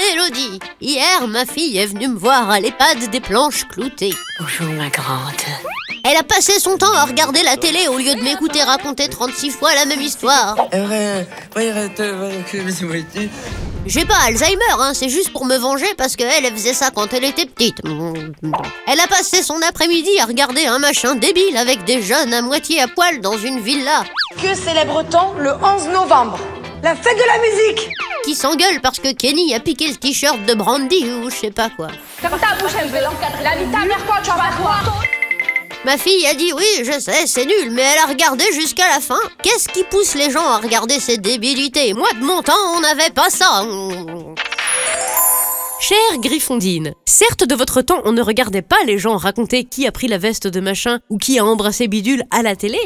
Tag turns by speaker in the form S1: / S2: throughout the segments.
S1: Elodie, hier ma fille est venue me voir à l'EHPAD des planches cloutées.
S2: Bonjour ma grande.
S1: Elle a passé son temps à regarder la télé au lieu de m'écouter raconter 36 fois la même histoire. J'ai pas Alzheimer, hein, c'est juste pour me venger parce qu'elle elle faisait ça quand elle était petite. Elle a passé son après-midi à regarder un machin débile avec des jeunes à moitié à poil dans une villa
S3: Que célèbre-t-on le 11 novembre? La fête de la musique
S1: qui s'engueule parce que Kenny a piqué le t-shirt de Brandy ou je sais pas quoi.
S3: Ferme ta bouche un peu, la vie ta mère quoi, tu vas quoi
S1: Ma fille a dit oui, je sais, c'est nul, mais elle a regardé jusqu'à la fin. Qu'est-ce qui pousse les gens à regarder ces débilités? Moi, de mon temps, on n'avait pas ça.
S4: Chère Griffondine, certes de votre temps on ne regardait pas les gens raconter qui a pris la veste de machin ou qui a embrassé Bidule à la télé.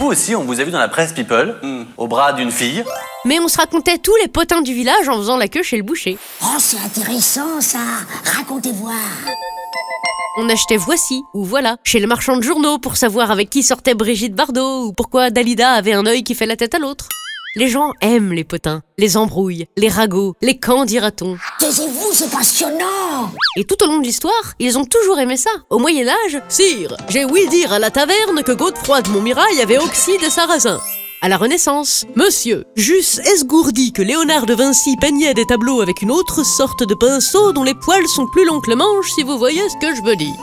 S5: Vous aussi, on vous a vu dans la presse People, au bras d'une fille.
S4: Mais on se racontait tous les potins du village en faisant la queue chez le boucher.
S2: Oh, c'est intéressant ça. Racontez voir.
S4: On achetait Voici ou Voilà chez le marchand de journaux pour savoir avec qui sortait Brigitte Bardot ou pourquoi Dalida avait un œil qui fait la tête à l'autre. Les gens aiment les potins, les embrouilles, les ragots, les camps, dira-t-on.
S2: Taisez-vous, c'est passionnant.
S4: Et tout au long de l'histoire, ils ont toujours aimé ça. Au Moyen-Âge, Sire, j'ai ouï dire à la taverne que Godefroy de Montmirail avait oxy de sarrasin. À la Renaissance, Monsieur, j'eusse esgourdi que Léonard de Vinci peignait des tableaux avec une autre sorte de pinceau dont les poils sont plus longs que le manche, si vous voyez ce que je veux dire.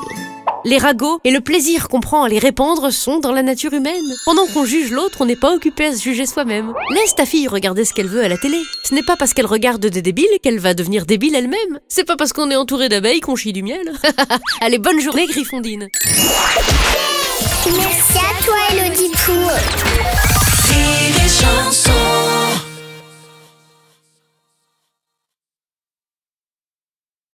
S4: Les ragots et le plaisir qu'on prend à les répandre sont dans la nature humaine. Pendant qu'on juge l'autre, on n'est pas occupé à se juger soi-même. Laisse ta fille regarder ce qu'elle veut à la télé. Ce n'est pas parce qu'elle regarde des débiles qu'elle va devenir débile elle-même. C'est pas parce qu'on est entouré d'abeilles qu'on chie du miel. Allez, bonne journée, Griffondine.